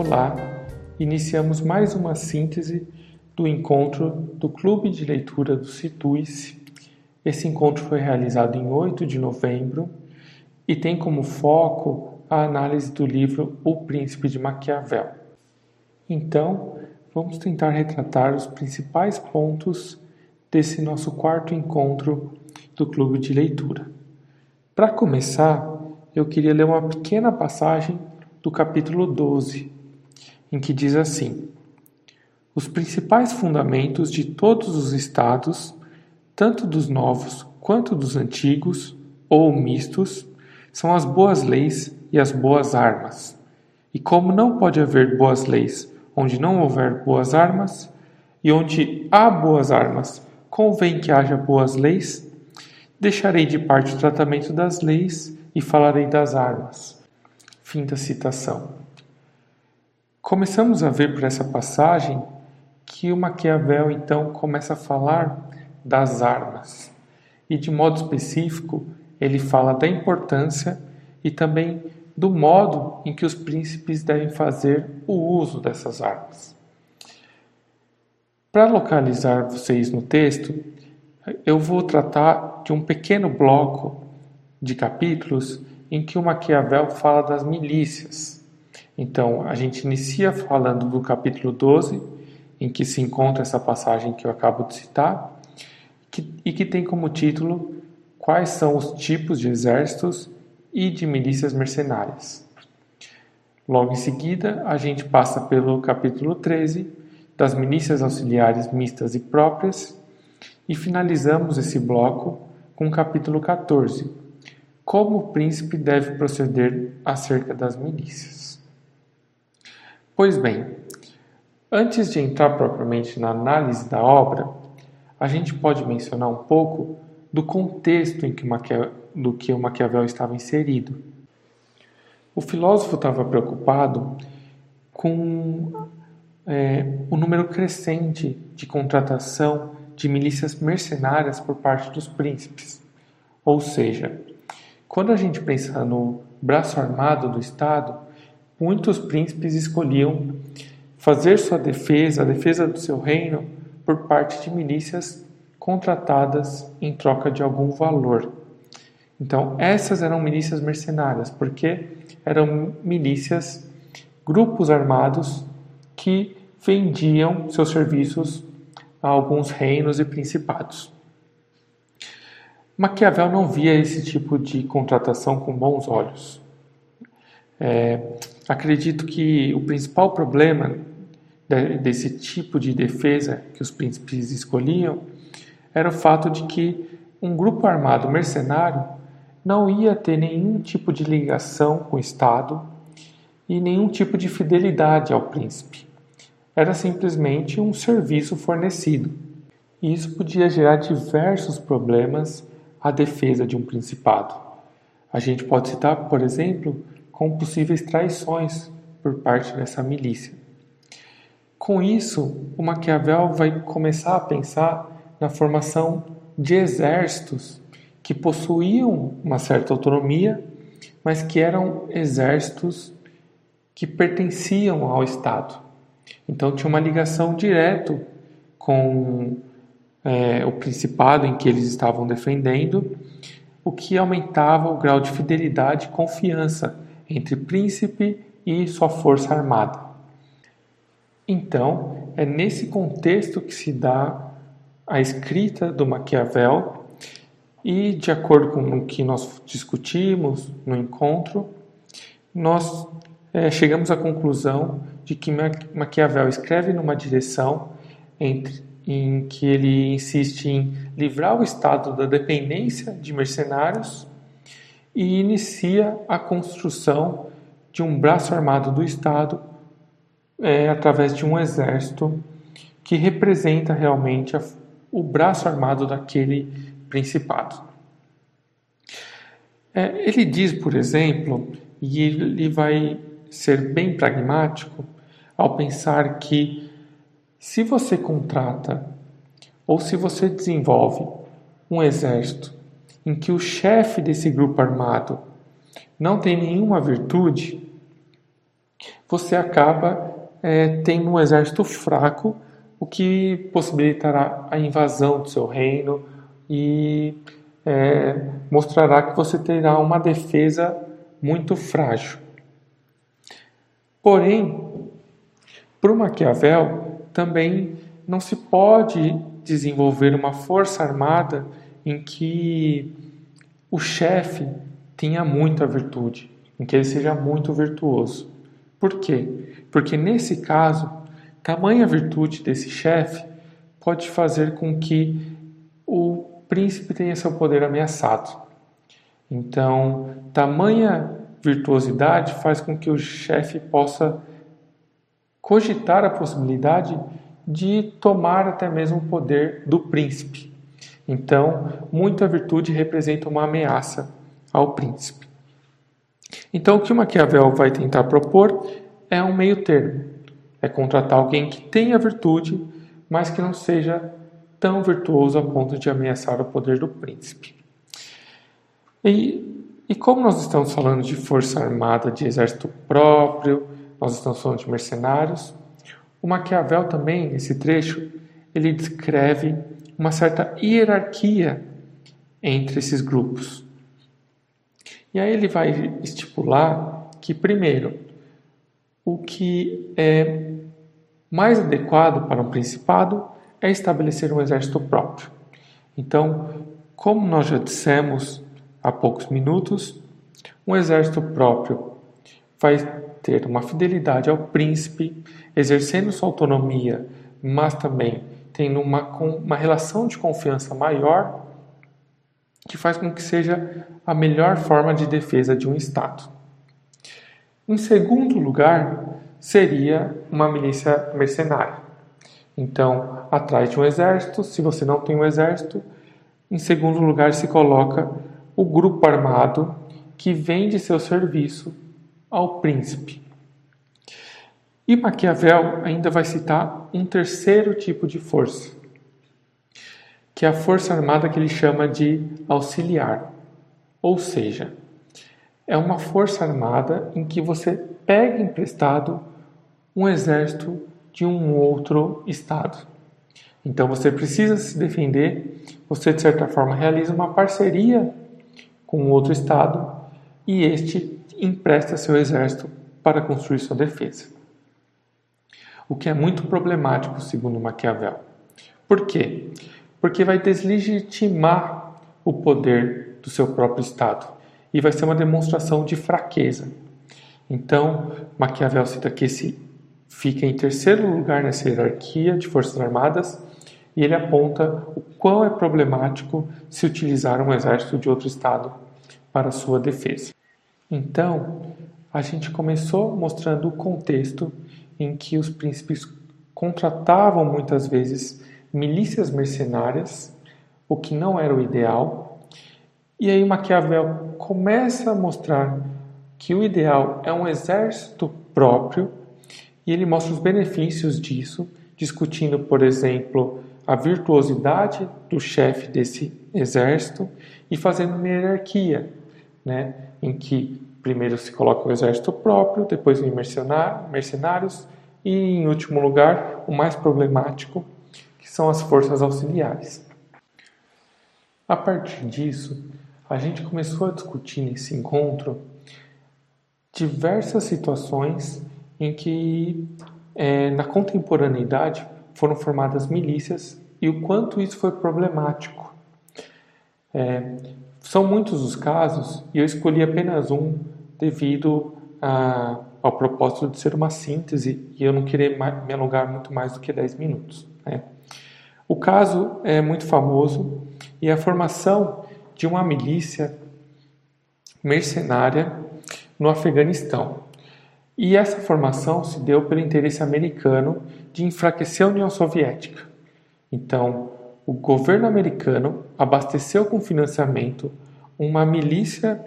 Olá, iniciamos mais uma síntese do encontro do Clube de Leitura do Situice. Esse encontro foi realizado em 8 de novembro e tem como foco a análise do livro O Príncipe de Maquiavel. Então, vamos tentar retratar os principais pontos desse nosso quarto encontro do Clube de Leitura. Para começar, eu queria ler uma pequena passagem do capítulo 12, em que diz assim: Os principais fundamentos de todos os estados, tanto dos novos quanto dos antigos ou mistos, são as boas leis e as boas armas. E como não pode haver boas leis onde não houver boas armas, e onde há boas armas convém que haja boas leis, deixarei de parte o tratamento das leis e falarei das armas. Fim da citação. Começamos a ver por essa passagem que o Maquiavel então começa a falar das armas. E de modo específico, ele fala da importância e também do modo em que os príncipes devem fazer o uso dessas armas. Para localizar vocês no texto, eu vou tratar de um pequeno bloco de capítulos em que o Maquiavel fala das milícias. Então, a gente inicia falando do capítulo 12, em que se encontra essa passagem que eu acabo de citar, que, e que tem como título Quais são os tipos de exércitos e de milícias mercenárias. Logo em seguida, a gente passa pelo capítulo 13, das milícias auxiliares mistas e próprias, e finalizamos esse bloco com o capítulo 14, como o príncipe deve proceder acerca das milícias. Pois bem, antes de entrar propriamente na análise da obra, a gente pode mencionar um pouco do contexto em que Maquiavel, do que o Maquiavel estava inserido. O filósofo estava preocupado com é, o número crescente de contratação de milícias mercenárias por parte dos príncipes. Ou seja, quando a gente pensa no braço armado do Estado, muitos príncipes escolhiam fazer sua defesa, a defesa do seu reino, por parte de milícias contratadas em troca de algum valor. Então, essas eram milícias mercenárias, porque eram milícias, grupos armados que vendiam seus serviços a alguns reinos e principados. Maquiavel não via esse tipo de contratação com bons olhos. É, acredito que o principal problema desse tipo de defesa que os príncipes escolhiam era o fato de que um grupo armado mercenário não ia ter nenhum tipo de ligação com o Estado e nenhum tipo de fidelidade ao príncipe. Era simplesmente um serviço fornecido. E isso podia gerar diversos problemas a defesa de um principado. A gente pode citar, por exemplo, com possíveis traições por parte dessa milícia. Com isso, o Maquiavel vai começar a pensar na formação de exércitos que possuíam uma certa autonomia, mas que eram exércitos que pertenciam ao Estado. Então tinha uma ligação direta com é, o principado em que eles estavam defendendo, o que aumentava o grau de fidelidade e confiança entre príncipe e sua força armada. Então, é nesse contexto que se dá a escrita do Maquiavel e, de acordo com o que nós discutimos no encontro, nós é, chegamos à conclusão de que Maquiavel escreve numa direção entre em que ele insiste em livrar o Estado da dependência de mercenários e inicia a construção de um braço armado do Estado é, através de um exército que representa realmente a, o braço armado daquele principado. É, ele diz, por exemplo, e ele vai ser bem pragmático ao pensar que se você contrata ou se você desenvolve um exército em que o chefe desse grupo armado não tem nenhuma virtude, você acaba é, tendo um exército fraco, o que possibilitará a invasão do seu reino e é, mostrará que você terá uma defesa muito frágil. Porém, para o Maquiavel também não se pode desenvolver uma força armada em que o chefe tenha muita virtude, em que ele seja muito virtuoso. Por quê? Porque nesse caso, tamanha virtude desse chefe pode fazer com que o príncipe tenha seu poder ameaçado. Então, tamanha virtuosidade faz com que o chefe possa cogitar a possibilidade de tomar até mesmo o poder do príncipe. Então, muita virtude representa uma ameaça ao príncipe. Então, o que o Maquiavel vai tentar propor é um meio termo. É contratar alguém que tenha virtude, mas que não seja tão virtuoso a ponto de ameaçar o poder do príncipe. E, e como nós estamos falando de força armada, de exército próprio, nós estamos falando de mercenários, o Maquiavel também, nesse trecho, ele descreve uma certa hierarquia entre esses grupos. E aí ele vai estipular que, primeiro, o que é mais adequado para um principado é estabelecer um exército próprio. Então, como nós já dissemos há poucos minutos, um exército próprio vai ter uma fidelidade ao príncipe, exercendo sua autonomia, mas também tendo uma, uma relação de confiança maior, que faz com que seja a melhor forma de defesa de um Estado. Em segundo lugar, seria uma milícia mercenária. Então, atrás de um exército, se você não tem um exército, em segundo lugar se coloca o grupo armado que vende seu serviço ao príncipe. E Maquiavel ainda vai citar um terceiro tipo de força, que é a força armada que ele chama de auxiliar. Ou seja, é uma força armada em que você pega emprestado um exército de um outro estado. Então você precisa se defender, você de certa forma realiza uma parceria com outro estado e este empresta seu exército para construir sua defesa. O que é muito problemático, segundo Maquiavel. Por quê? Porque vai deslegitimar o poder do seu próprio Estado e vai ser uma demonstração de fraqueza. Então, Maquiavel cita que esse fica em terceiro lugar nessa hierarquia de forças armadas e ele aponta o quão é problemático se utilizar um exército de outro estado para sua defesa. Então, a gente começou mostrando o contexto em que os príncipes contratavam muitas vezes milícias mercenárias, o que não era o ideal. E aí Maquiavel começa a mostrar que o ideal é um exército próprio e ele mostra os benefícios disso, discutindo, por exemplo, a virtuosidade do chefe desse exército e fazendo uma hierarquia né, em que primeiro se coloca o exército próprio, depois vem mercenários e, em último lugar, o mais problemático, que são as forças auxiliares. A partir disso, a gente começou a discutir nesse encontro diversas situações em que, é, na contemporaneidade, foram formadas milícias e o quanto isso foi problemático. É, são muitos os casos e eu escolhi apenas um devido a, ao propósito de ser uma síntese e eu não querer me alongar muito mais do que 10 minutos. Né? O caso é muito famoso e a formação de uma milícia mercenária no Afeganistão. E essa formação se deu pelo interesse americano de enfraquecer a União Soviética. Então, o governo americano abasteceu com financiamento uma milícia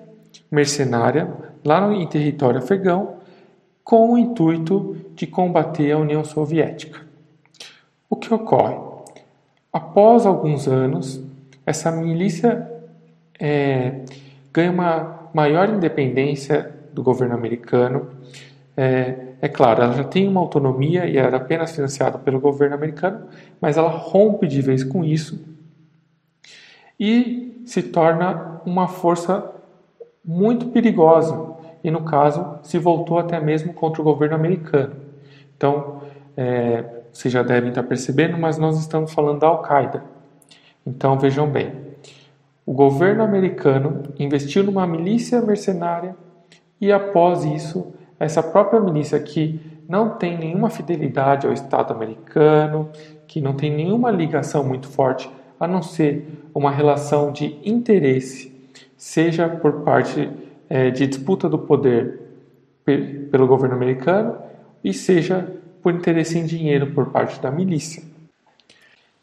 mercenária lá em território afegão com o intuito de combater a União Soviética. O que ocorre? Após alguns anos, essa milícia é, ganha uma maior independência do governo americano é, é claro, ela já tem uma autonomia e era apenas financiada pelo governo americano, mas ela rompe de vez com isso e se torna uma força muito perigosa e, no caso, se voltou até mesmo contra o governo americano. Então, é, vocês já devem estar percebendo, mas nós estamos falando da Al-Qaeda. Então, vejam bem: o governo americano investiu numa milícia mercenária e, após isso, essa própria milícia que não tem nenhuma fidelidade ao Estado americano, que não tem nenhuma ligação muito forte, a não ser uma relação de interesse, seja por parte é, de disputa do poder pelo governo americano e seja por interesse em dinheiro por parte da milícia.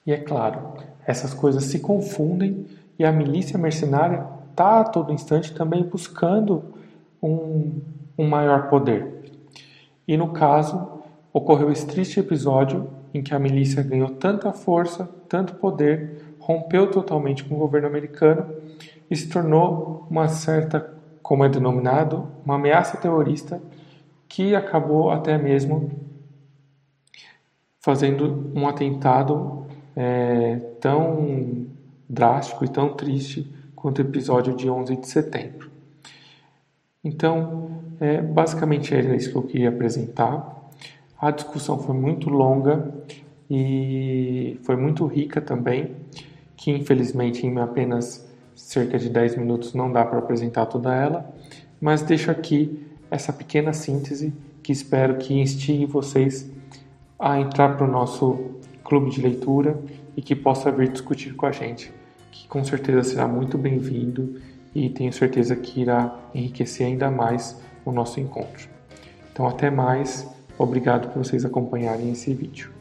E é claro, essas coisas se confundem e a milícia mercenária está a todo instante também buscando um um maior poder. E no caso, ocorreu esse triste episódio em que a milícia ganhou tanta força, tanto poder, rompeu totalmente com o governo americano e se tornou uma certa, como é denominado, uma ameaça terrorista que acabou até mesmo fazendo um atentado é, tão drástico e tão triste quanto o episódio de 11 de setembro. Então, é, basicamente era isso que eu queria apresentar. A discussão foi muito longa e foi muito rica também, que infelizmente em apenas cerca de 10 minutos não dá para apresentar toda ela, mas deixo aqui essa pequena síntese que espero que instigue vocês a entrar para o nosso clube de leitura e que possa vir discutir com a gente, que com certeza será muito bem-vindo e tenho certeza que irá enriquecer ainda mais o nosso encontro. Então, até mais. Obrigado por vocês acompanharem esse vídeo.